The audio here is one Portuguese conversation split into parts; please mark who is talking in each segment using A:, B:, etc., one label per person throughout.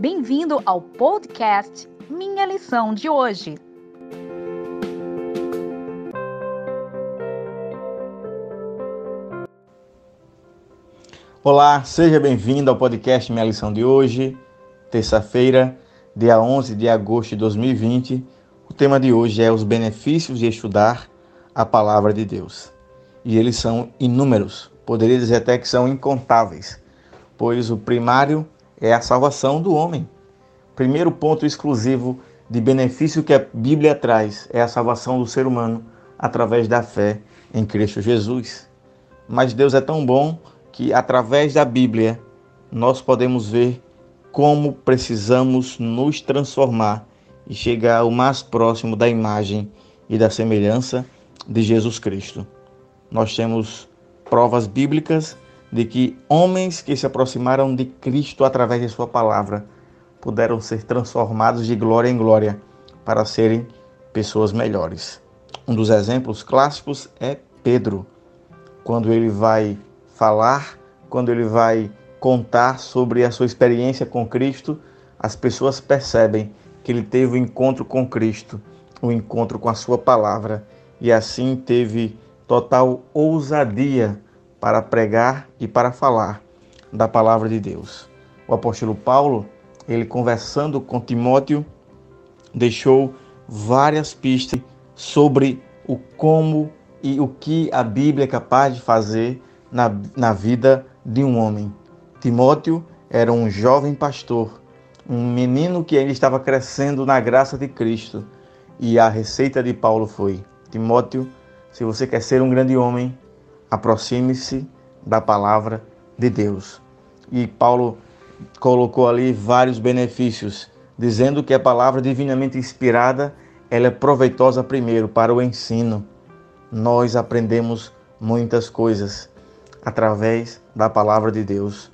A: Bem-vindo ao podcast Minha Lição de Hoje.
B: Olá, seja bem-vindo ao podcast Minha Lição de Hoje, terça-feira, dia 11 de agosto de 2020. O tema de hoje é os benefícios de estudar a palavra de Deus. E eles são inúmeros, poderia dizer até que são incontáveis, pois o primário é a salvação do homem. Primeiro ponto exclusivo de benefício que a Bíblia traz é a salvação do ser humano através da fé em Cristo Jesus. Mas Deus é tão bom que através da Bíblia nós podemos ver como precisamos nos transformar e chegar o mais próximo da imagem e da semelhança de Jesus Cristo. Nós temos provas bíblicas de que homens que se aproximaram de Cristo através de Sua palavra puderam ser transformados de glória em glória para serem pessoas melhores. Um dos exemplos clássicos é Pedro, quando ele vai falar, quando ele vai contar sobre a sua experiência com Cristo, as pessoas percebem que ele teve o um encontro com Cristo, o um encontro com a sua palavra, e assim teve total ousadia para pregar e para falar da palavra de Deus. O apóstolo Paulo, ele conversando com Timóteo, deixou várias pistas sobre o como e o que a Bíblia é capaz de fazer na, na vida de um homem. Timóteo era um jovem pastor, um menino que ainda estava crescendo na graça de Cristo. E a receita de Paulo foi: Timóteo, se você quer ser um grande homem, aproxime-se da palavra de Deus. E Paulo colocou ali vários benefícios, dizendo que a palavra divinamente inspirada, ela é proveitosa primeiro para o ensino. Nós aprendemos muitas coisas através da palavra de Deus.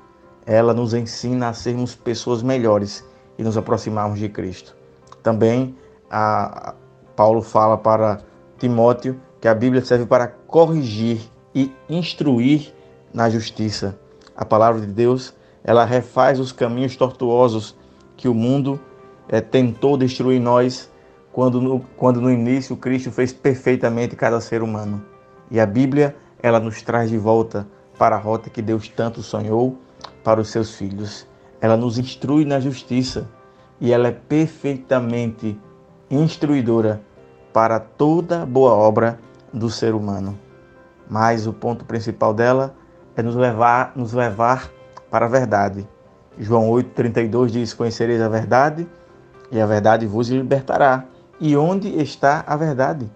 B: Ela nos ensina a sermos pessoas melhores e nos aproximarmos de Cristo. Também a, Paulo fala para Timóteo que a Bíblia serve para corrigir e instruir na justiça. A palavra de Deus, ela refaz os caminhos tortuosos que o mundo é, tentou destruir nós quando no, quando no início Cristo fez perfeitamente cada ser humano. E a Bíblia, ela nos traz de volta para a rota que Deus tanto sonhou para os seus filhos. Ela nos instrui na justiça e ela é perfeitamente instruidora para toda boa obra do ser humano. Mas o ponto principal dela é nos levar, nos levar para a verdade. João 8,32 diz: Conhecereis a verdade, e a verdade vos libertará. E onde está a verdade?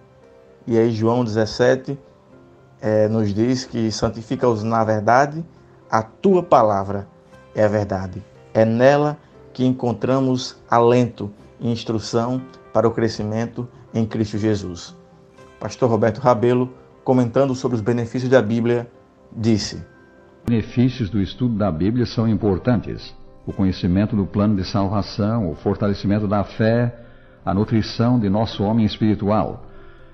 B: E aí, João 17 é, nos diz que santifica-os na verdade, a tua palavra é a verdade. É nela que encontramos alento e instrução para o crescimento em Cristo Jesus. Pastor Roberto Rabelo, comentando sobre os benefícios da Bíblia, disse:
C: Os benefícios do estudo da Bíblia são importantes. O conhecimento do plano de salvação, o fortalecimento da fé, a nutrição de nosso homem espiritual.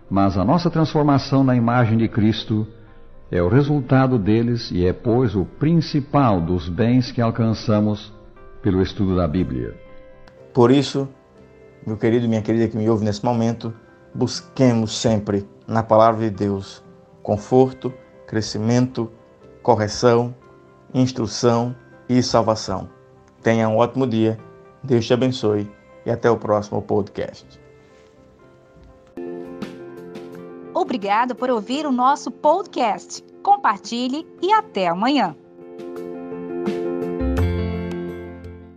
C: Mas a nossa transformação na imagem de Cristo é o resultado deles e é, pois, o principal dos bens que alcançamos pelo estudo da Bíblia.
B: Por isso, meu querido e minha querida que me ouve nesse momento, busquemos sempre na palavra de Deus conforto, crescimento, correção, instrução e salvação. Tenha um ótimo dia, Deus te abençoe e até o próximo podcast.
A: Obrigado por ouvir o nosso podcast. Compartilhe e até amanhã.